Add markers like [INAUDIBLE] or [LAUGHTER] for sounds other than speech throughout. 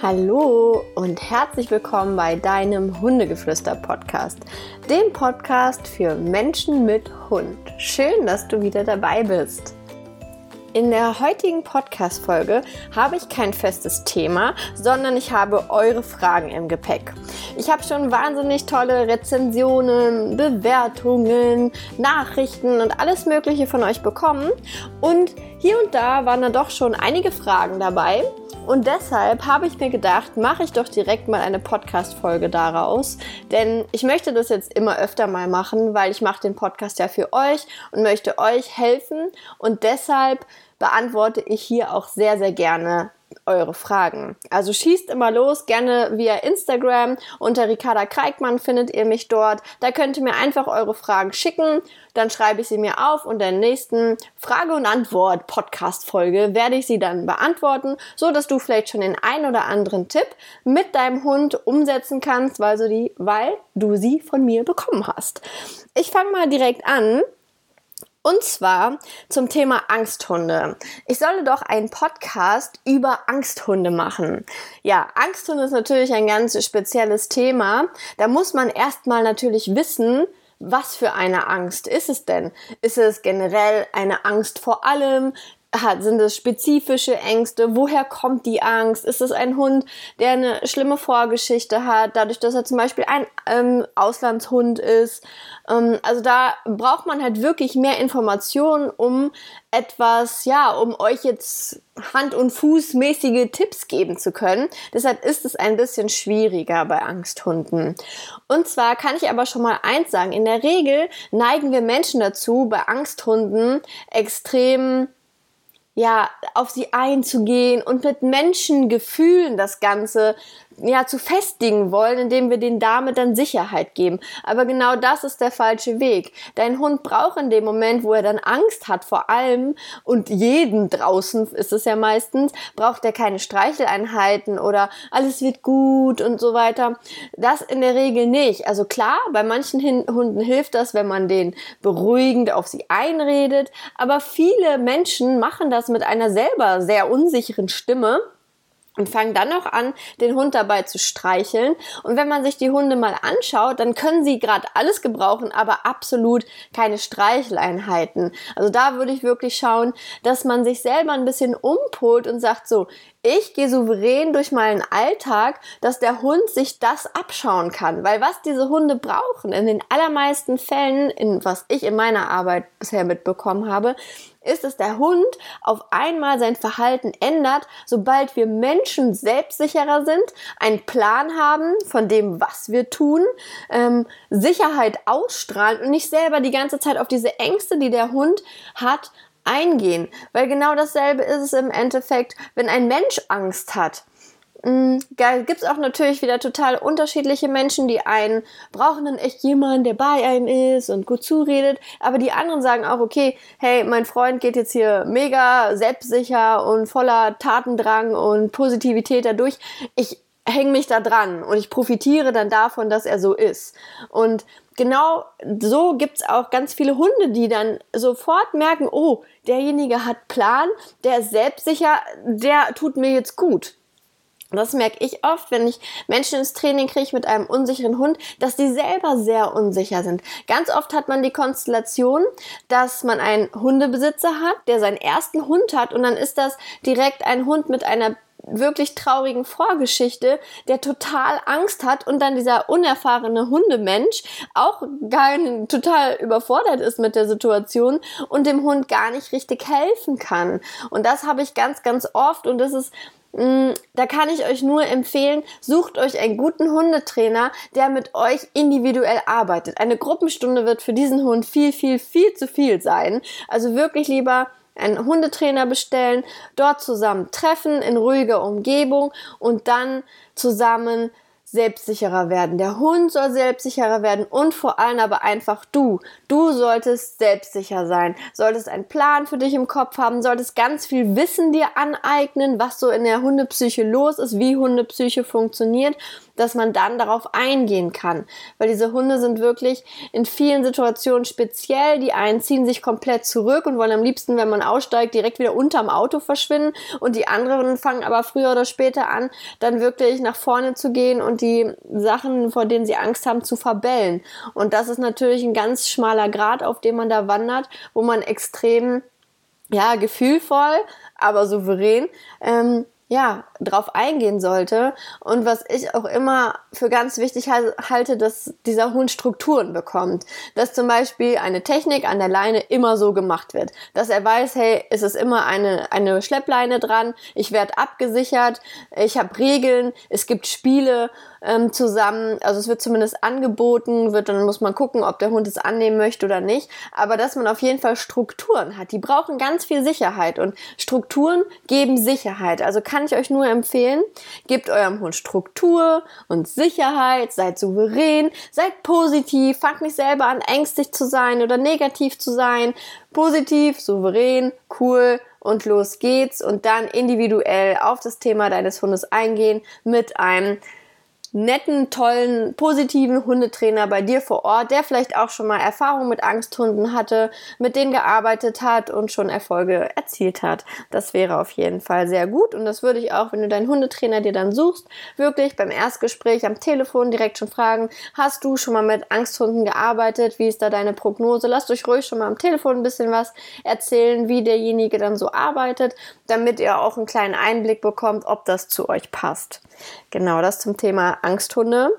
Hallo und herzlich willkommen bei deinem Hundegeflüster-Podcast, dem Podcast für Menschen mit Hund. Schön, dass du wieder dabei bist. In der heutigen Podcast-Folge habe ich kein festes Thema, sondern ich habe eure Fragen im Gepäck. Ich habe schon wahnsinnig tolle Rezensionen, Bewertungen, Nachrichten und alles Mögliche von euch bekommen. Und hier und da waren da doch schon einige Fragen dabei. Und deshalb habe ich mir gedacht, mache ich doch direkt mal eine Podcast-Folge daraus. Denn ich möchte das jetzt immer öfter mal machen, weil ich mache den Podcast ja für euch und möchte euch helfen. Und deshalb beantworte ich hier auch sehr, sehr gerne eure Fragen. Also schießt immer los, gerne via Instagram. Unter Ricarda Kreikmann findet ihr mich dort. Da könnt ihr mir einfach eure Fragen schicken. Dann schreibe ich sie mir auf und in der nächsten Frage- und Antwort-Podcast-Folge werde ich sie dann beantworten, so dass du vielleicht schon den ein oder anderen Tipp mit deinem Hund umsetzen kannst, weil, so die, weil du sie von mir bekommen hast. Ich fange mal direkt an. Und zwar zum Thema Angsthunde. Ich solle doch einen Podcast über Angsthunde machen. Ja, Angsthunde ist natürlich ein ganz spezielles Thema. Da muss man erstmal natürlich wissen, was für eine Angst ist es denn? Ist es generell eine Angst vor allem? Hat, sind es spezifische Ängste? Woher kommt die Angst? Ist es ein Hund, der eine schlimme Vorgeschichte hat, dadurch, dass er zum Beispiel ein ähm, Auslandshund ist? Ähm, also da braucht man halt wirklich mehr Informationen, um etwas, ja, um euch jetzt Hand- und Fußmäßige Tipps geben zu können. Deshalb ist es ein bisschen schwieriger bei Angsthunden. Und zwar kann ich aber schon mal eins sagen. In der Regel neigen wir Menschen dazu, bei Angsthunden extrem ja, auf sie einzugehen und mit Menschengefühlen das Ganze ja, zu festigen wollen, indem wir den damit dann Sicherheit geben. Aber genau das ist der falsche Weg. Dein Hund braucht in dem Moment, wo er dann Angst hat vor allem und jeden draußen ist es ja meistens, braucht er keine Streicheleinheiten oder alles wird gut und so weiter. Das in der Regel nicht. Also klar, bei manchen Hunden hilft das, wenn man den beruhigend auf sie einredet, aber viele Menschen machen das mit einer selber sehr unsicheren Stimme und fangen dann noch an, den Hund dabei zu streicheln. Und wenn man sich die Hunde mal anschaut, dann können sie gerade alles gebrauchen, aber absolut keine Streicheleinheiten. Also da würde ich wirklich schauen, dass man sich selber ein bisschen umpolt und sagt so, ich gehe souverän durch meinen Alltag, dass der Hund sich das abschauen kann. Weil was diese Hunde brauchen, in den allermeisten Fällen, in was ich in meiner Arbeit bisher mitbekommen habe, ist, dass der Hund auf einmal sein Verhalten ändert, sobald wir Menschen selbstsicherer sind, einen Plan haben von dem, was wir tun, ähm, Sicherheit ausstrahlen und nicht selber die ganze Zeit auf diese Ängste, die der Hund hat, eingehen. Weil genau dasselbe ist es im Endeffekt, wenn ein Mensch Angst hat. Mm, gibt es auch natürlich wieder total unterschiedliche Menschen, die einen brauchen dann echt jemanden, der bei einem ist und gut zuredet, aber die anderen sagen auch, okay, hey, mein Freund geht jetzt hier mega selbstsicher und voller Tatendrang und Positivität dadurch. Ich hänge mich da dran und ich profitiere dann davon, dass er so ist. Und genau so gibt's auch ganz viele Hunde, die dann sofort merken, oh, derjenige hat Plan, der ist selbstsicher, der tut mir jetzt gut. Das merke ich oft, wenn ich Menschen ins Training kriege mit einem unsicheren Hund, dass die selber sehr unsicher sind. Ganz oft hat man die Konstellation, dass man einen Hundebesitzer hat, der seinen ersten Hund hat und dann ist das direkt ein Hund mit einer wirklich traurigen Vorgeschichte, der total Angst hat und dann dieser unerfahrene Hundemensch auch gar total überfordert ist mit der Situation und dem Hund gar nicht richtig helfen kann. Und das habe ich ganz, ganz oft und das ist da kann ich euch nur empfehlen, sucht euch einen guten Hundetrainer, der mit euch individuell arbeitet. Eine Gruppenstunde wird für diesen Hund viel, viel, viel zu viel sein. Also wirklich lieber einen Hundetrainer bestellen, dort zusammen treffen in ruhiger Umgebung und dann zusammen selbstsicherer werden. Der Hund soll selbstsicherer werden und vor allem aber einfach du. Du solltest selbstsicher sein, solltest einen Plan für dich im Kopf haben, solltest ganz viel Wissen dir aneignen, was so in der Hundepsyche los ist, wie Hundepsyche funktioniert dass man dann darauf eingehen kann. Weil diese Hunde sind wirklich in vielen Situationen speziell. Die einen ziehen sich komplett zurück und wollen am liebsten, wenn man aussteigt, direkt wieder unterm Auto verschwinden. Und die anderen fangen aber früher oder später an, dann wirklich nach vorne zu gehen und die Sachen, vor denen sie Angst haben, zu verbellen. Und das ist natürlich ein ganz schmaler Grad, auf dem man da wandert, wo man extrem ja, gefühlvoll, aber souverän ähm, ja, drauf eingehen sollte. Und was ich auch immer für ganz wichtig halte, dass dieser Hund Strukturen bekommt. Dass zum Beispiel eine Technik an der Leine immer so gemacht wird. Dass er weiß, hey, es ist immer eine, eine Schleppleine dran, ich werde abgesichert, ich habe Regeln, es gibt Spiele ähm, zusammen. Also es wird zumindest angeboten, wird dann muss man gucken, ob der Hund es annehmen möchte oder nicht. Aber dass man auf jeden Fall Strukturen hat. Die brauchen ganz viel Sicherheit und Strukturen geben Sicherheit. Also kann ich euch nur empfehlen, gebt eurem Hund Struktur und Sicherheit, seid souverän, seid positiv, fangt nicht selber an, ängstlich zu sein oder negativ zu sein. Positiv, souverän, cool, und los geht's und dann individuell auf das Thema deines Hundes eingehen mit einem netten, tollen, positiven Hundetrainer bei dir vor Ort, der vielleicht auch schon mal Erfahrung mit Angsthunden hatte, mit denen gearbeitet hat und schon Erfolge erzielt hat. Das wäre auf jeden Fall sehr gut und das würde ich auch, wenn du deinen Hundetrainer dir dann suchst, wirklich beim Erstgespräch am Telefon direkt schon fragen, hast du schon mal mit Angsthunden gearbeitet? Wie ist da deine Prognose? Lasst euch ruhig schon mal am Telefon ein bisschen was erzählen, wie derjenige dann so arbeitet, damit ihr auch einen kleinen Einblick bekommt, ob das zu euch passt. Genau, das zum Thema Angsthunde.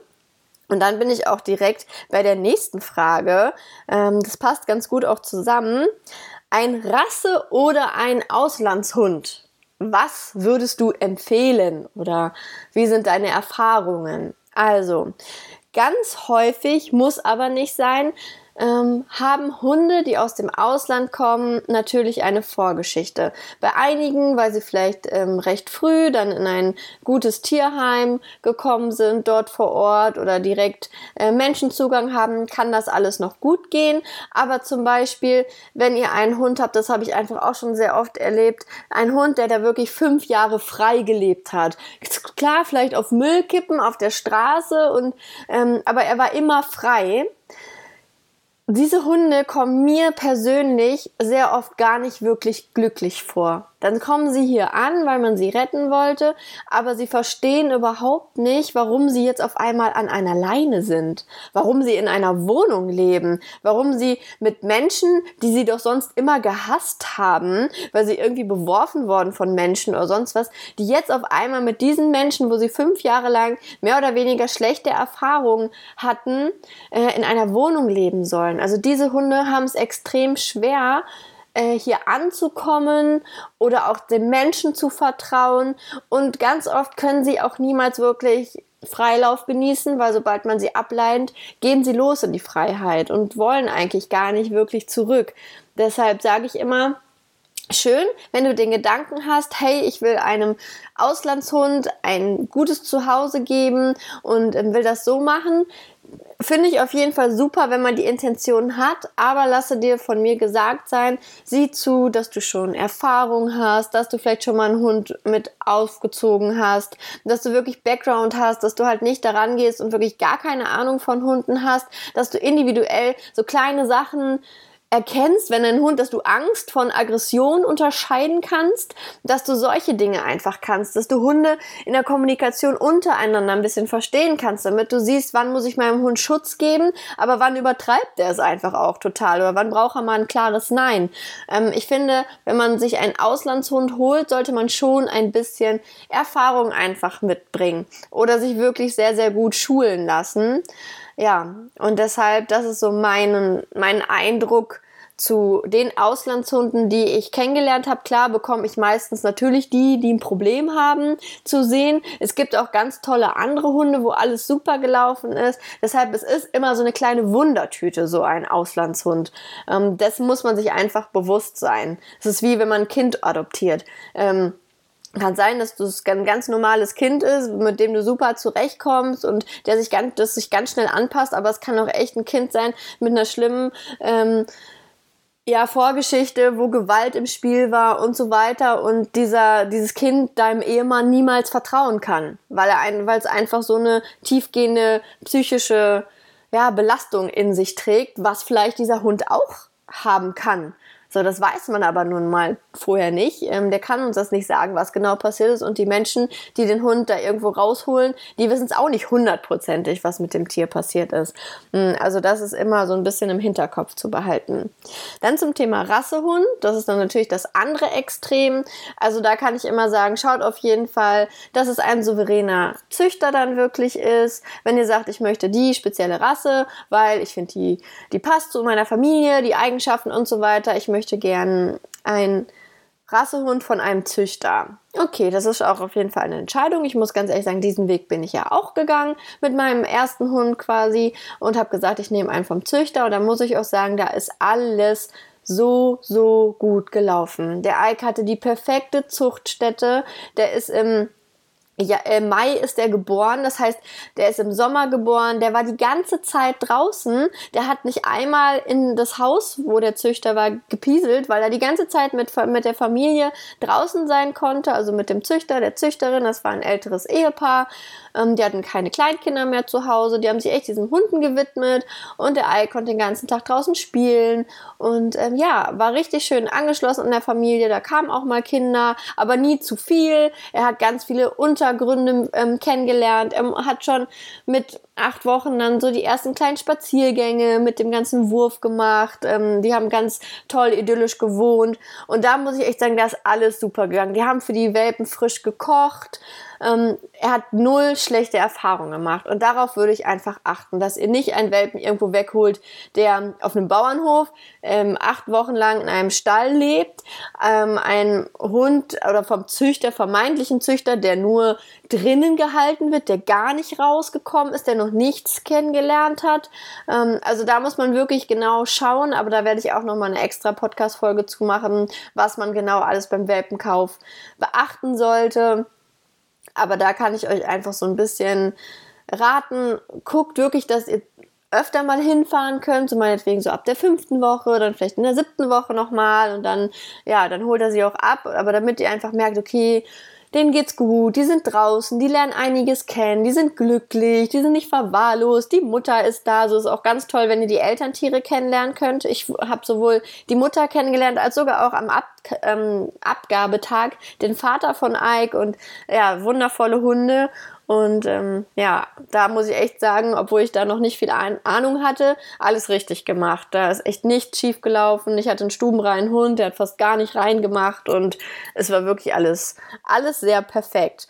Und dann bin ich auch direkt bei der nächsten Frage. Ähm, das passt ganz gut auch zusammen. Ein Rasse- oder ein Auslandshund? Was würdest du empfehlen? Oder wie sind deine Erfahrungen? Also, ganz häufig muss aber nicht sein, ähm, haben Hunde, die aus dem Ausland kommen, natürlich eine Vorgeschichte. Bei einigen, weil sie vielleicht ähm, recht früh dann in ein gutes Tierheim gekommen sind, dort vor Ort oder direkt äh, Menschenzugang haben, kann das alles noch gut gehen. Aber zum Beispiel, wenn ihr einen Hund habt, das habe ich einfach auch schon sehr oft erlebt, ein Hund, der da wirklich fünf Jahre frei gelebt hat. Klar, vielleicht auf Müllkippen auf der Straße und ähm, aber er war immer frei diese Hunde kommen mir persönlich sehr oft gar nicht wirklich glücklich vor. Dann kommen sie hier an, weil man sie retten wollte, aber sie verstehen überhaupt nicht, warum sie jetzt auf einmal an einer Leine sind, warum sie in einer Wohnung leben, warum sie mit Menschen, die sie doch sonst immer gehasst haben, weil sie irgendwie beworfen worden von Menschen oder sonst was, die jetzt auf einmal mit diesen Menschen, wo sie fünf Jahre lang mehr oder weniger schlechte Erfahrungen hatten, äh, in einer Wohnung leben sollen. Also diese Hunde haben es extrem schwer, äh, hier anzukommen oder auch den Menschen zu vertrauen. Und ganz oft können sie auch niemals wirklich Freilauf genießen, weil sobald man sie ableint, gehen sie los in die Freiheit und wollen eigentlich gar nicht wirklich zurück. Deshalb sage ich immer, schön, wenn du den Gedanken hast, hey, ich will einem Auslandshund ein gutes Zuhause geben und ähm, will das so machen, Finde ich auf jeden Fall super, wenn man die Intention hat, aber lasse dir von mir gesagt sein, sieh zu, dass du schon Erfahrung hast, dass du vielleicht schon mal einen Hund mit aufgezogen hast, dass du wirklich Background hast, dass du halt nicht daran gehst und wirklich gar keine Ahnung von Hunden hast, dass du individuell so kleine Sachen erkennst, wenn ein Hund, dass du Angst von Aggression unterscheiden kannst, dass du solche Dinge einfach kannst, dass du Hunde in der Kommunikation untereinander ein bisschen verstehen kannst, damit du siehst, wann muss ich meinem Hund Schutz geben, aber wann übertreibt er es einfach auch total oder wann braucht er mal ein klares Nein. Ähm, ich finde, wenn man sich einen Auslandshund holt, sollte man schon ein bisschen Erfahrung einfach mitbringen oder sich wirklich sehr, sehr gut schulen lassen. Ja, und deshalb, das ist so mein, mein Eindruck zu den Auslandshunden, die ich kennengelernt habe. Klar bekomme ich meistens natürlich die, die ein Problem haben, zu sehen. Es gibt auch ganz tolle andere Hunde, wo alles super gelaufen ist. Deshalb, es ist immer so eine kleine Wundertüte, so ein Auslandshund. Ähm, dessen muss man sich einfach bewusst sein. Es ist wie wenn man ein Kind adoptiert. Ähm, kann sein, dass das ein ganz normales Kind ist, mit dem du super zurechtkommst und der sich ganz, das sich ganz schnell anpasst, aber es kann auch echt ein Kind sein mit einer schlimmen ähm, ja, Vorgeschichte, wo Gewalt im Spiel war und so weiter und dieser, dieses Kind deinem Ehemann niemals vertrauen kann, weil er ein, weil es einfach so eine tiefgehende psychische, ja, Belastung in sich trägt, was vielleicht dieser Hund auch haben kann. So, das weiß man aber nun mal vorher nicht. Ähm, der kann uns das nicht sagen, was genau passiert ist. Und die Menschen, die den Hund da irgendwo rausholen, die wissen es auch nicht hundertprozentig, was mit dem Tier passiert ist. Hm, also das ist immer so ein bisschen im Hinterkopf zu behalten. Dann zum Thema Rassehund. Das ist dann natürlich das andere Extrem. Also da kann ich immer sagen, schaut auf jeden Fall, dass es ein souveräner Züchter dann wirklich ist. Wenn ihr sagt, ich möchte die spezielle Rasse, weil ich finde, die, die passt zu meiner Familie, die Eigenschaften und so weiter. Ich möchte möchte gern ein Rassehund von einem Züchter. Okay, das ist auch auf jeden Fall eine Entscheidung. Ich muss ganz ehrlich sagen, diesen Weg bin ich ja auch gegangen mit meinem ersten Hund quasi und habe gesagt, ich nehme einen vom Züchter. Und da muss ich auch sagen, da ist alles so, so gut gelaufen. Der Ike hatte die perfekte Zuchtstätte. Der ist im ja, äh, Mai ist er geboren, das heißt, der ist im Sommer geboren, der war die ganze Zeit draußen, der hat nicht einmal in das Haus, wo der Züchter war, gepieselt, weil er die ganze Zeit mit, mit der Familie draußen sein konnte, also mit dem Züchter, der Züchterin, das war ein älteres Ehepaar, ähm, die hatten keine Kleinkinder mehr zu Hause, die haben sich echt diesen Hunden gewidmet und der Ei konnte den ganzen Tag draußen spielen und ähm, ja, war richtig schön angeschlossen an der Familie, da kamen auch mal Kinder, aber nie zu viel, er hat ganz viele Unter Hintergründe ähm, kennengelernt. Er hat schon mit acht Wochen dann so die ersten kleinen Spaziergänge mit dem ganzen Wurf gemacht. Ähm, die haben ganz toll idyllisch gewohnt. Und da muss ich echt sagen, da ist alles super gegangen. Die haben für die Welpen frisch gekocht. Ähm, er hat null schlechte Erfahrungen gemacht. Und darauf würde ich einfach achten, dass ihr nicht einen Welpen irgendwo wegholt, der auf einem Bauernhof ähm, acht Wochen lang in einem Stall lebt. Ähm, ein Hund oder vom Züchter, vermeintlichen Züchter, der nur drinnen gehalten wird, der gar nicht rausgekommen ist, der noch nichts kennengelernt hat. Ähm, also da muss man wirklich genau schauen, aber da werde ich auch nochmal eine extra Podcast-Folge zu machen, was man genau alles beim Welpenkauf beachten sollte. Aber da kann ich euch einfach so ein bisschen raten, guckt wirklich, dass ihr öfter mal hinfahren könnt, so meinetwegen so ab der fünften Woche, dann vielleicht in der siebten Woche nochmal und dann, ja, dann holt er sie auch ab, aber damit ihr einfach merkt, okay, denen geht's gut, die sind draußen, die lernen einiges kennen, die sind glücklich, die sind nicht verwahrlost, die Mutter ist da, so ist auch ganz toll, wenn ihr die Elterntiere kennenlernen könnt. Ich habe sowohl die Mutter kennengelernt als sogar auch am Ab ähm, Abgabetag den Vater von Ike und ja, wundervolle Hunde und ähm, ja, da muss ich echt sagen, obwohl ich da noch nicht viel Ahnung hatte, alles richtig gemacht. Da ist echt nichts schief gelaufen. Ich hatte einen stubenreinen Hund, der hat fast gar nicht reingemacht und es war wirklich alles, alles sehr perfekt.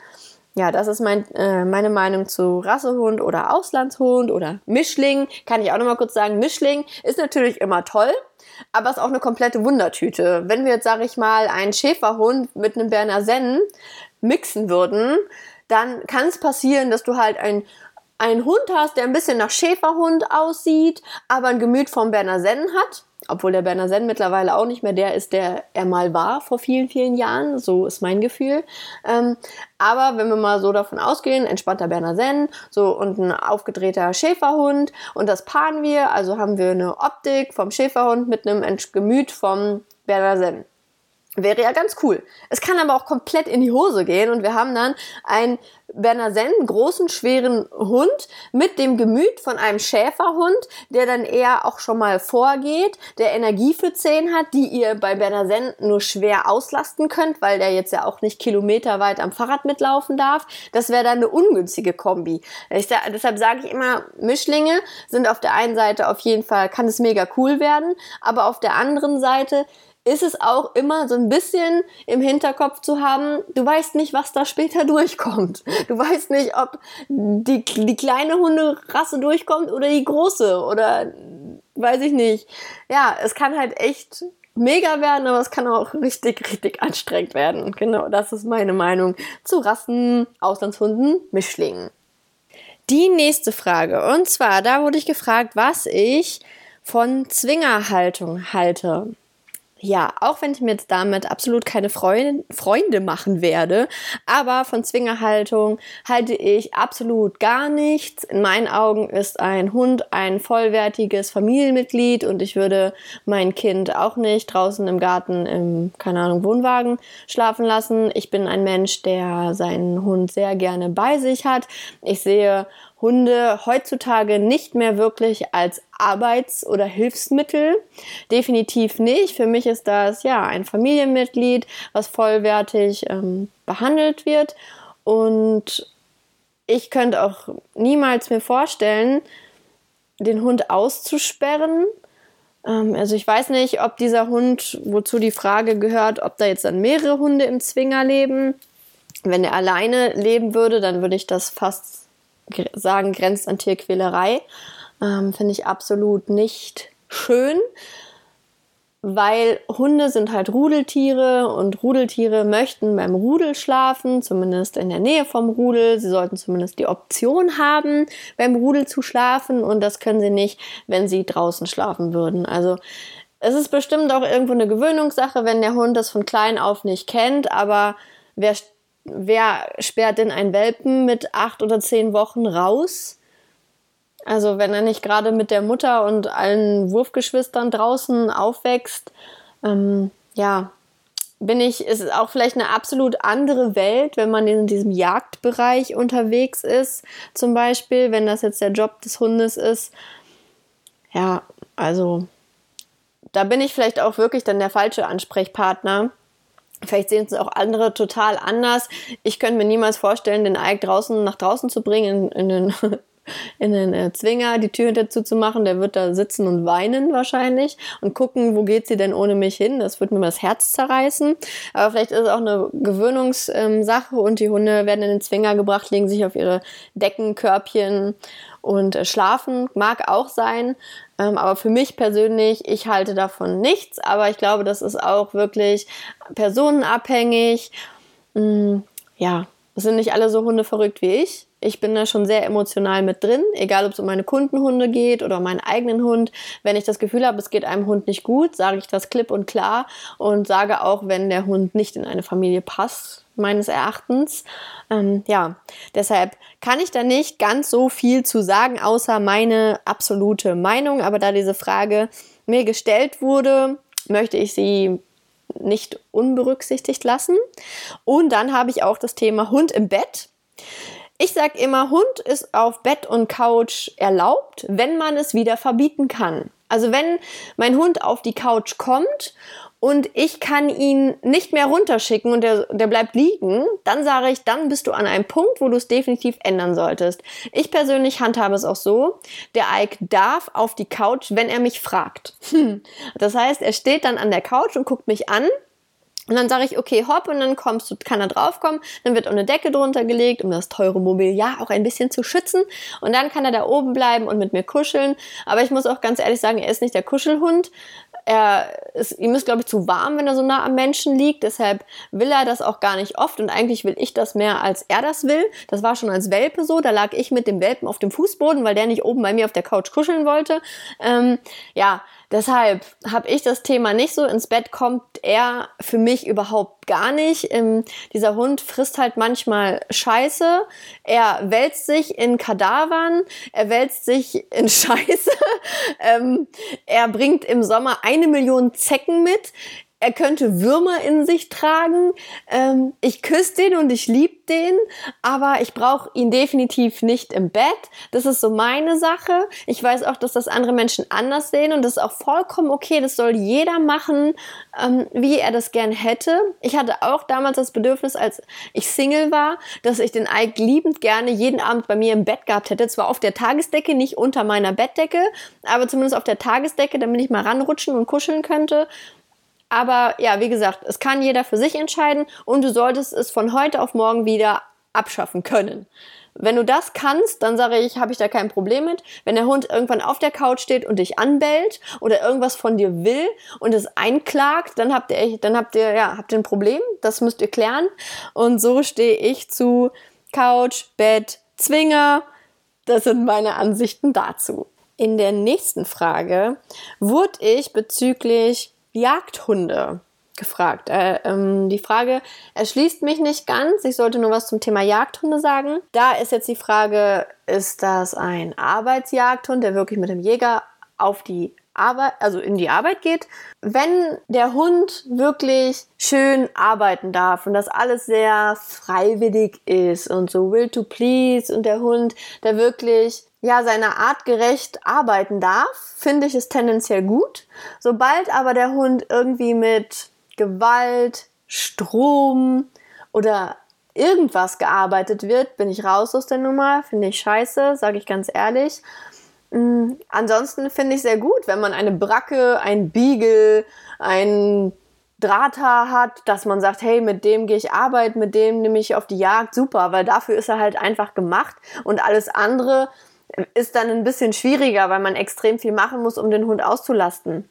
Ja, das ist mein, äh, meine Meinung zu Rassehund oder Auslandshund oder Mischling. Kann ich auch nochmal kurz sagen, Mischling ist natürlich immer toll, aber ist auch eine komplette Wundertüte. Wenn wir jetzt, sage ich mal, einen Schäferhund mit einem Berner Sennen mixen würden, dann kann es passieren, dass du halt ein einen Hund hast, der ein bisschen nach Schäferhund aussieht, aber ein Gemüt vom Berner Sennen hat, obwohl der Berner Sennen mittlerweile auch nicht mehr der ist, der er mal war vor vielen, vielen Jahren. So ist mein Gefühl. Ähm, aber wenn wir mal so davon ausgehen, entspannter Berner Sennen, so und ein aufgedrehter Schäferhund und das paaren wir, also haben wir eine Optik vom Schäferhund mit einem Gemüt vom Berner Sennen. Wäre ja ganz cool. Es kann aber auch komplett in die Hose gehen und wir haben dann einen Berner Senn, großen, schweren Hund mit dem Gemüt von einem Schäferhund, der dann eher auch schon mal vorgeht, der Energie für Zehen hat, die ihr bei Berner Senn nur schwer auslasten könnt, weil der jetzt ja auch nicht kilometerweit am Fahrrad mitlaufen darf. Das wäre dann eine ungünstige Kombi. Ich, deshalb sage ich immer, Mischlinge sind auf der einen Seite auf jeden Fall, kann es mega cool werden, aber auf der anderen Seite ist es auch immer so ein bisschen im Hinterkopf zu haben, du weißt nicht, was da später [LAUGHS] durchkommt. Du weißt nicht, ob die, die kleine Hunderasse durchkommt oder die große oder weiß ich nicht. Ja, es kann halt echt mega werden, aber es kann auch richtig, richtig anstrengend werden. Genau, das ist meine Meinung zu Rassen, Auslandshunden, Mischlingen. Die nächste Frage. Und zwar, da wurde ich gefragt, was ich von Zwingerhaltung halte. Ja, auch wenn ich mir jetzt damit absolut keine Freund, Freunde machen werde, aber von Zwingerhaltung halte ich absolut gar nichts. In meinen Augen ist ein Hund ein vollwertiges Familienmitglied und ich würde mein Kind auch nicht draußen im Garten im, keine Ahnung, Wohnwagen schlafen lassen. Ich bin ein Mensch, der seinen Hund sehr gerne bei sich hat. Ich sehe Hunde heutzutage nicht mehr wirklich als Arbeits- oder Hilfsmittel. Definitiv nicht. Für mich ist das ja ein Familienmitglied, was vollwertig ähm, behandelt wird. Und ich könnte auch niemals mir vorstellen, den Hund auszusperren. Ähm, also ich weiß nicht, ob dieser Hund, wozu die Frage gehört, ob da jetzt dann mehrere Hunde im Zwinger leben. Wenn er alleine leben würde, dann würde ich das fast sagen, grenzt an Tierquälerei. Ähm, Finde ich absolut nicht schön, weil Hunde sind halt Rudeltiere und Rudeltiere möchten beim Rudel schlafen, zumindest in der Nähe vom Rudel. Sie sollten zumindest die Option haben, beim Rudel zu schlafen und das können sie nicht, wenn sie draußen schlafen würden. Also es ist bestimmt auch irgendwo eine Gewöhnungssache, wenn der Hund das von klein auf nicht kennt, aber wer wer sperrt denn einen Welpen mit acht oder zehn Wochen raus? Also wenn er nicht gerade mit der Mutter und allen Wurfgeschwistern draußen aufwächst, ähm, ja, bin ich, ist es auch vielleicht eine absolut andere Welt, wenn man in diesem Jagdbereich unterwegs ist, zum Beispiel, wenn das jetzt der Job des Hundes ist. Ja, also da bin ich vielleicht auch wirklich dann der falsche Ansprechpartner. Vielleicht sehen es auch andere total anders. Ich könnte mir niemals vorstellen, den Ike draußen nach draußen zu bringen, in, in den, in den äh, Zwinger, die Tür hinter zu machen. Der wird da sitzen und weinen wahrscheinlich und gucken, wo geht sie denn ohne mich hin. Das wird mir das Herz zerreißen. Aber vielleicht ist es auch eine Gewöhnungssache ähm, und die Hunde werden in den Zwinger gebracht, legen sich auf ihre Deckenkörbchen und äh, schlafen. Mag auch sein. Ähm, aber für mich persönlich, ich halte davon nichts, aber ich glaube, das ist auch wirklich personenabhängig. Mm, ja, es sind nicht alle so Hunde verrückt wie ich. Ich bin da schon sehr emotional mit drin, egal ob es um meine Kundenhunde geht oder meinen eigenen Hund. Wenn ich das Gefühl habe, es geht einem Hund nicht gut, sage ich das klipp und klar und sage auch, wenn der Hund nicht in eine Familie passt, meines Erachtens. Ähm, ja, deshalb kann ich da nicht ganz so viel zu sagen, außer meine absolute Meinung. Aber da diese Frage mir gestellt wurde, möchte ich sie nicht unberücksichtigt lassen. Und dann habe ich auch das Thema Hund im Bett. Ich sage immer, Hund ist auf Bett und Couch erlaubt, wenn man es wieder verbieten kann. Also wenn mein Hund auf die Couch kommt und ich kann ihn nicht mehr runterschicken und der, der bleibt liegen, dann sage ich, dann bist du an einem Punkt, wo du es definitiv ändern solltest. Ich persönlich handhabe es auch so, der Ike darf auf die Couch, wenn er mich fragt. [LAUGHS] Das heißt, er steht dann an der Couch und guckt mich an und dann sage ich, okay, hopp, und dann kommst du, kann er draufkommen. Dann wird auch eine Decke drunter gelegt, um das teure Mobiliar auch ein bisschen zu schützen. Und dann kann er da oben bleiben und mit mir kuscheln. Aber ich muss auch ganz ehrlich sagen, er ist nicht der Kuschelhund. Er ist, ihm ist, glaube ich, zu warm, wenn er so nah am Menschen liegt. Deshalb will er das auch gar nicht oft. Und eigentlich will ich das mehr, als er das will. Das war schon als Welpe so. Da lag ich mit dem Welpen auf dem Fußboden, weil der nicht oben bei mir auf der Couch kuscheln wollte. Ähm, ja, Deshalb habe ich das Thema nicht so. Ins Bett kommt er für mich überhaupt gar nicht. Ähm, dieser Hund frisst halt manchmal Scheiße. Er wälzt sich in Kadavern. Er wälzt sich in [LAUGHS] Scheiße. ähm, er bringt im Sommer eine Million Zecken mit er könnte Würmer in sich tragen. Ähm, ich küsse den und ich liebe den, aber ich brauche ihn definitiv nicht im Bett. Das ist so meine Sache. Ich weiß auch, dass das andere Menschen anders sehen und das ist auch vollkommen okay. Das soll jeder machen, ähm, wie er das gern hätte. Ich hatte auch damals das Bedürfnis, als ich Single war, dass ich den Ike liebend gerne jeden Abend bei mir im Bett gehabt hätte. Zwar auf der Tagesdecke, nicht unter meiner Bettdecke, aber zumindest auf der Tagesdecke, damit ich mal ranrutschen und kuscheln könnte. Aber ja, wie gesagt, es kann jeder für sich entscheiden und du solltest es von heute auf morgen wieder abschaffen können. Wenn du das kannst, dann sage ich, habe ich da kein Problem mit. Wenn der Hund irgendwann auf der Couch steht und dich anbellt oder irgendwas von dir will und es einklagt, dann habt ihr, dann habt ihr, ja, habt ihr ein Problem. Das müsst ihr klären. Und so stehe ich zu Couch, Bett, Zwinger. Das sind meine Ansichten dazu. In der nächsten Frage wurde ich bezüglich Jagdhunde gefragt. Äh, ähm, die Frage erschließt mich nicht ganz. Ich sollte nur was zum Thema Jagdhunde sagen. Da ist jetzt die Frage, ist das ein Arbeitsjagdhund, der wirklich mit dem Jäger auf die Arbeit, also in die Arbeit geht. Wenn der Hund wirklich schön arbeiten darf und das alles sehr freiwillig ist und so will to please und der Hund, der wirklich ja seiner Art gerecht arbeiten darf, finde ich es tendenziell gut. Sobald aber der Hund irgendwie mit Gewalt, Strom oder irgendwas gearbeitet wird, bin ich raus aus der Nummer, finde ich scheiße, sage ich ganz ehrlich. Mhm. Ansonsten finde ich sehr gut, wenn man eine Bracke, ein Beagle, ein Drahthaar hat, dass man sagt, hey, mit dem gehe ich arbeiten, mit dem nehme ich auf die Jagd, super, weil dafür ist er halt einfach gemacht und alles andere ist dann ein bisschen schwieriger, weil man extrem viel machen muss, um den Hund auszulasten.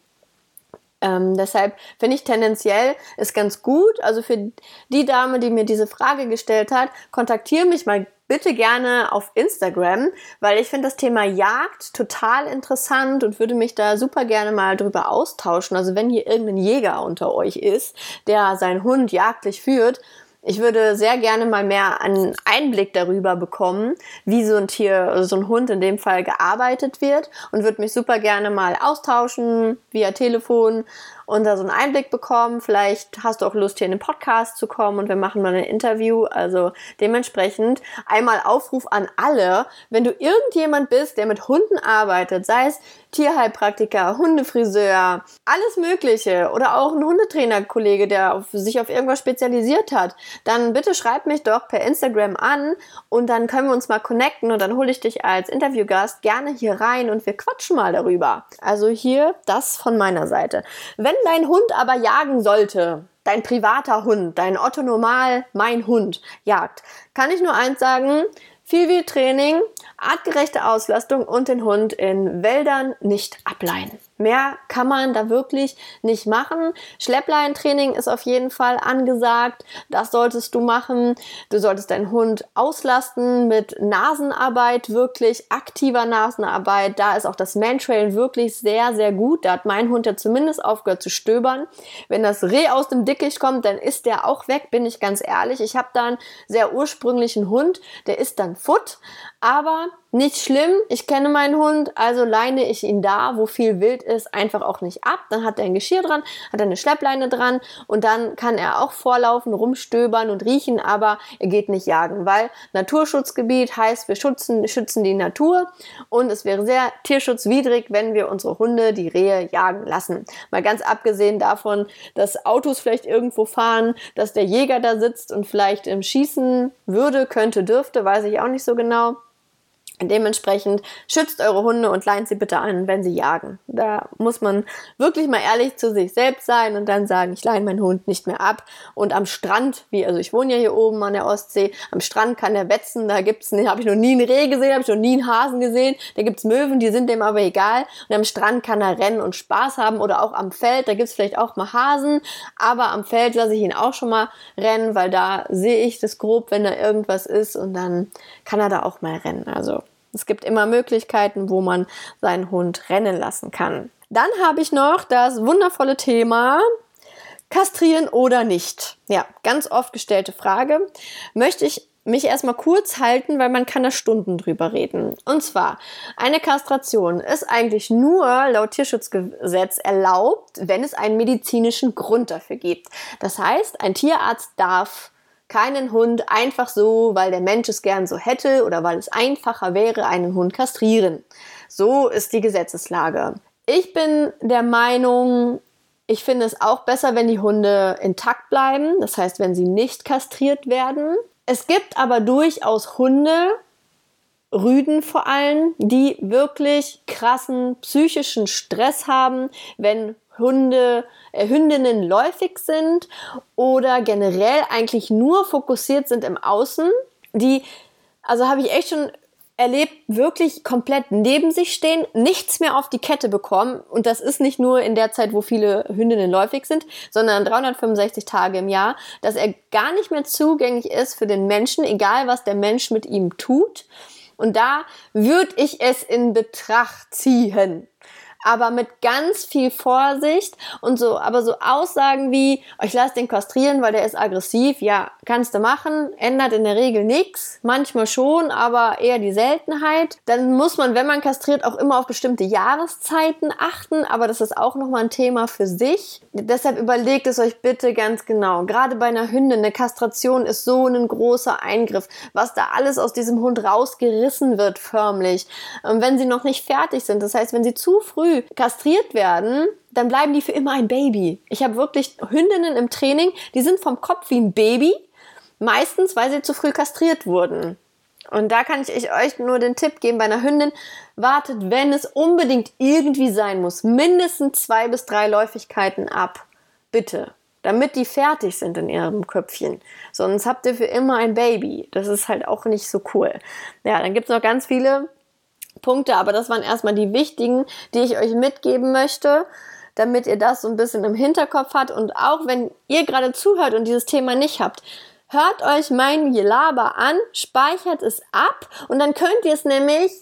Ähm, deshalb finde ich tendenziell ist ganz gut. Also für die Dame, die mir diese Frage gestellt hat, kontaktiere mich mal bitte gerne auf Instagram, weil ich finde das Thema Jagd total interessant und würde mich da super gerne mal drüber austauschen. Also wenn hier irgendein Jäger unter euch ist, der seinen Hund jagdlich führt, ich würde sehr gerne mal mehr einen Einblick darüber bekommen, wie so ein Tier, so ein Hund in dem Fall gearbeitet wird und würde mich super gerne mal austauschen via Telefon und da so einen Einblick bekommen. Vielleicht hast du auch Lust, hier in den Podcast zu kommen und wir machen mal ein Interview. Also dementsprechend einmal Aufruf an alle, wenn du irgendjemand bist, der mit Hunden arbeitet, sei es Tierheilpraktiker, Hundefriseur, alles Mögliche oder auch ein Hundetrainerkollege, der auf, sich auf irgendwas spezialisiert hat, dann bitte schreib mich doch per Instagram an und dann können wir uns mal connecten und dann hole ich dich als Interviewgast gerne hier rein und wir quatschen mal darüber. Also hier das von meiner Seite. Wenn dein Hund aber jagen sollte, dein privater Hund, dein Otto Normal, mein Hund jagt, kann ich nur eins sagen, viel wie Training, artgerechte Auslastung und den Hund in Wäldern nicht ableihen. Mehr kann man da wirklich nicht machen. Schleppleintraining ist auf jeden Fall angesagt. Das solltest du machen. Du solltest deinen Hund auslasten mit Nasenarbeit, wirklich aktiver Nasenarbeit. Da ist auch das Mantrailen wirklich sehr, sehr gut. Da hat mein Hund ja zumindest aufgehört zu stöbern. Wenn das Reh aus dem Dickicht kommt, dann ist der auch weg, bin ich ganz ehrlich. Ich habe da einen sehr ursprünglichen Hund, der ist dann Foot, aber nicht schlimm, ich kenne meinen Hund, also leine ich ihn da, wo viel Wild ist, einfach auch nicht ab. Dann hat er ein Geschirr dran, hat er eine Schleppleine dran und dann kann er auch vorlaufen, rumstöbern und riechen, aber er geht nicht jagen, weil Naturschutzgebiet heißt, wir schützen, schützen die Natur und es wäre sehr tierschutzwidrig, wenn wir unsere Hunde, die Rehe, jagen lassen. Mal ganz abgesehen davon, dass Autos vielleicht irgendwo fahren, dass der Jäger da sitzt und vielleicht im Schießen würde, könnte, dürfte, weiß ich auch nicht so genau. Dementsprechend schützt eure Hunde und leint sie bitte an, wenn sie jagen. Da muss man wirklich mal ehrlich zu sich selbst sein und dann sagen, ich leine meinen Hund nicht mehr ab. Und am Strand, wie, also ich wohne ja hier oben an der Ostsee, am Strand kann er wetzen, da gibt's, habe ich noch nie einen Reh gesehen, habe ich noch nie einen Hasen gesehen, da gibt's Möwen, die sind dem aber egal. Und am Strand kann er rennen und Spaß haben oder auch am Feld, da gibt's vielleicht auch mal Hasen, aber am Feld lasse ich ihn auch schon mal rennen, weil da sehe ich das grob, wenn da irgendwas ist und dann kann er da auch mal rennen. Also es gibt immer Möglichkeiten, wo man seinen Hund rennen lassen kann. Dann habe ich noch das wundervolle Thema kastrieren oder nicht. Ja, ganz oft gestellte Frage. Möchte ich mich erstmal kurz halten, weil man kann da Stunden drüber reden. Und zwar, eine Kastration ist eigentlich nur laut Tierschutzgesetz erlaubt, wenn es einen medizinischen Grund dafür gibt. Das heißt, ein Tierarzt darf keinen Hund einfach so, weil der Mensch es gern so hätte oder weil es einfacher wäre, einen Hund kastrieren. So ist die Gesetzeslage. Ich bin der Meinung, ich finde es auch besser, wenn die Hunde intakt bleiben, das heißt, wenn sie nicht kastriert werden. Es gibt aber durchaus Hunde, Rüden vor allem, die wirklich krassen psychischen Stress haben, wenn Hunde, äh, Hündinnen läufig sind oder generell eigentlich nur fokussiert sind im Außen, die, also habe ich echt schon erlebt, wirklich komplett neben sich stehen, nichts mehr auf die Kette bekommen. Und das ist nicht nur in der Zeit, wo viele Hündinnen läufig sind, sondern 365 Tage im Jahr, dass er gar nicht mehr zugänglich ist für den Menschen, egal was der Mensch mit ihm tut. Und da würde ich es in Betracht ziehen. Aber mit ganz viel Vorsicht und so, aber so Aussagen wie, ich lasse den kastrieren, weil der ist aggressiv, ja, kannst du machen, ändert in der Regel nichts, manchmal schon, aber eher die Seltenheit. Dann muss man, wenn man kastriert, auch immer auf bestimmte Jahreszeiten achten, aber das ist auch nochmal ein Thema für sich. Deshalb überlegt es euch bitte ganz genau. Gerade bei einer Hündin, eine Kastration ist so ein großer Eingriff, was da alles aus diesem Hund rausgerissen wird, förmlich, wenn sie noch nicht fertig sind. Das heißt, wenn sie zu früh kastriert werden, dann bleiben die für immer ein Baby. Ich habe wirklich Hündinnen im Training, die sind vom Kopf wie ein Baby, meistens weil sie zu früh kastriert wurden. Und da kann ich euch nur den Tipp geben bei einer Hündin, wartet, wenn es unbedingt irgendwie sein muss, mindestens zwei bis drei Läufigkeiten ab. Bitte. Damit die fertig sind in ihrem Köpfchen. Sonst habt ihr für immer ein Baby. Das ist halt auch nicht so cool. Ja, dann gibt es noch ganz viele Punkte, aber das waren erstmal die wichtigen, die ich euch mitgeben möchte, damit ihr das so ein bisschen im Hinterkopf habt. Und auch wenn ihr gerade zuhört und dieses Thema nicht habt, hört euch mein Gelaber an, speichert es ab und dann könnt ihr es nämlich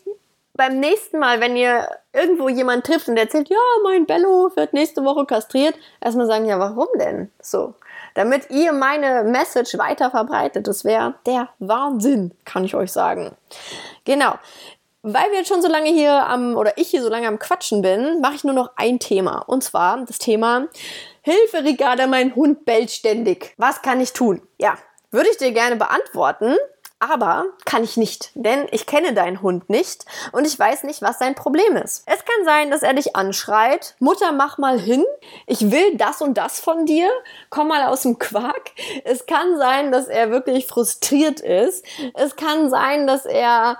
beim nächsten Mal, wenn ihr irgendwo jemanden trifft und erzählt, ja, mein Bello wird nächste Woche kastriert, erstmal sagen, ja, warum denn? So. Damit ihr meine Message weiter verbreitet. Das wäre der Wahnsinn, kann ich euch sagen. Genau. Weil wir jetzt schon so lange hier am, oder ich hier so lange am Quatschen bin, mache ich nur noch ein Thema. Und zwar das Thema Hilfe, Ricarda, mein Hund bellt ständig. Was kann ich tun? Ja, würde ich dir gerne beantworten. Aber kann ich nicht, denn ich kenne deinen Hund nicht und ich weiß nicht, was sein Problem ist. Es kann sein, dass er dich anschreit, Mutter, mach mal hin, ich will das und das von dir, komm mal aus dem Quark. Es kann sein, dass er wirklich frustriert ist. Es kann sein, dass er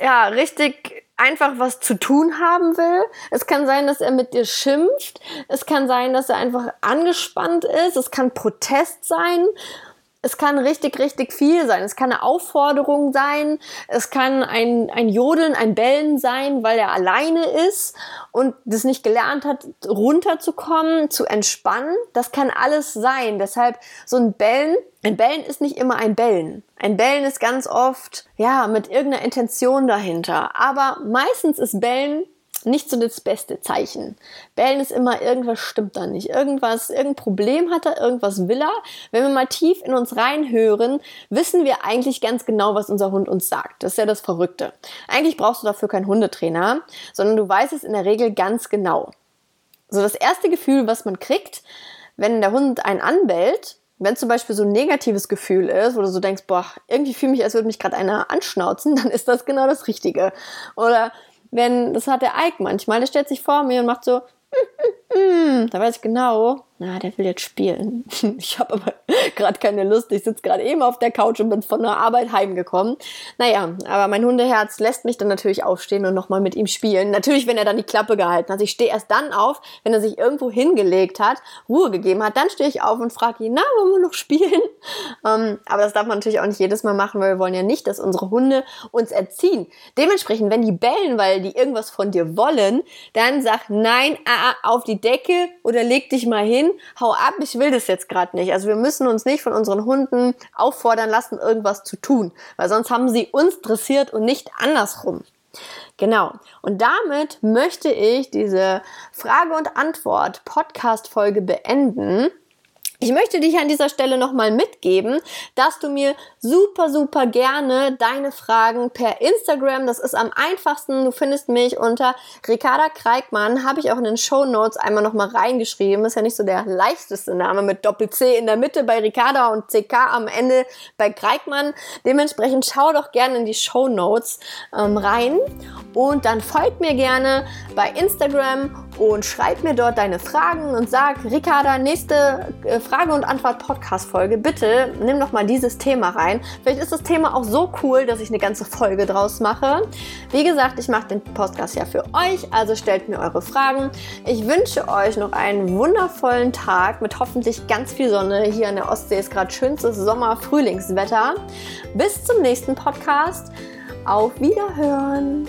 ja richtig einfach was zu tun haben will. Es kann sein, dass er mit dir schimpft. Es kann sein, dass er einfach angespannt ist. Es kann Protest sein es kann richtig, richtig viel sein. Es kann eine Aufforderung sein. Es kann ein, ein Jodeln, ein Bellen sein, weil er alleine ist und das nicht gelernt hat, runterzukommen, zu entspannen. Das kann alles sein. Deshalb so ein Bellen. Ein Bellen ist nicht immer ein Bellen. Ein Bellen ist ganz oft, ja, mit irgendeiner Intention dahinter. Aber meistens ist Bellen nicht so das beste Zeichen. Bellen ist immer, irgendwas stimmt da nicht. Irgendwas, irgendein Problem hat er, irgendwas will er. Wenn wir mal tief in uns reinhören, wissen wir eigentlich ganz genau, was unser Hund uns sagt. Das ist ja das Verrückte. Eigentlich brauchst du dafür keinen Hundetrainer, sondern du weißt es in der Regel ganz genau. So das erste Gefühl, was man kriegt, wenn der Hund einen anbellt, wenn zum Beispiel so ein negatives Gefühl ist, wo du so denkst, boah, irgendwie fühle mich, als würde mich gerade einer anschnauzen, [LAUGHS] dann ist das genau das Richtige. Oder wenn, das hat der Ike manchmal, der stellt sich vor mir und macht so, [LAUGHS] da weiß ich genau, na, der will jetzt spielen. [LAUGHS] Ich habe aber [LAUGHS] gerade keine Lust. Ich sitze gerade eben auf der Couch und bin von der Arbeit heimgekommen. Naja, aber mein Hundeherz lässt mich dann natürlich aufstehen und nochmal mit ihm spielen. Natürlich, wenn er dann die Klappe gehalten hat. Ich stehe erst dann auf, wenn er sich irgendwo hingelegt hat, Ruhe gegeben hat. Dann stehe ich auf und frage ihn, na, wollen wir noch spielen? [LAUGHS] Ähm, aber das darf man natürlich auch nicht jedes Mal machen, weil wir wollen ja nicht, dass unsere Hunde uns erziehen. Dementsprechend, wenn die bellen, weil die irgendwas von dir wollen, dann sag nein, ah, ah auf die Decke oder leg dich mal hin, hau ab, ich will das jetzt gerade nicht. Also wir müssen uns nicht von unseren Hunden auffordern lassen, irgendwas zu tun, weil sonst haben sie uns dressiert und nicht andersrum. Genau. Und damit möchte ich diese Frage und Antwort Podcast Folge beenden. Ich möchte dich an dieser Stelle nochmal mitgeben, dass du mir super, super gerne deine Fragen per Instagram, das ist am einfachsten, du findest mich unter Ricarda Kreikmann, habe ich auch in den Show Notes einmal nochmal reingeschrieben, ist ja nicht so der leichteste Name mit Doppel-C in der Mitte bei Ricarda und CK am Ende bei Kreikmann. Dementsprechend schau doch gerne in die Show Notes ähm, rein und dann folgt mir gerne bei Instagram und schreib mir dort deine Fragen und sag, Ricarda, nächste äh, Frage und Antwort Podcast Folge, bitte nimm doch mal dieses Thema rein. Vielleicht ist das Thema auch so cool, dass ich eine ganze Folge draus mache. Wie gesagt, ich mache den Podcast ja für euch, also stellt mir eure Fragen. Ich wünsche euch noch einen wundervollen Tag mit hoffentlich ganz viel Sonne. Hier an der Ostsee ist gerade schönstes Sommer-Frühlingswetter. Bis zum nächsten Podcast. Auf Wiederhören!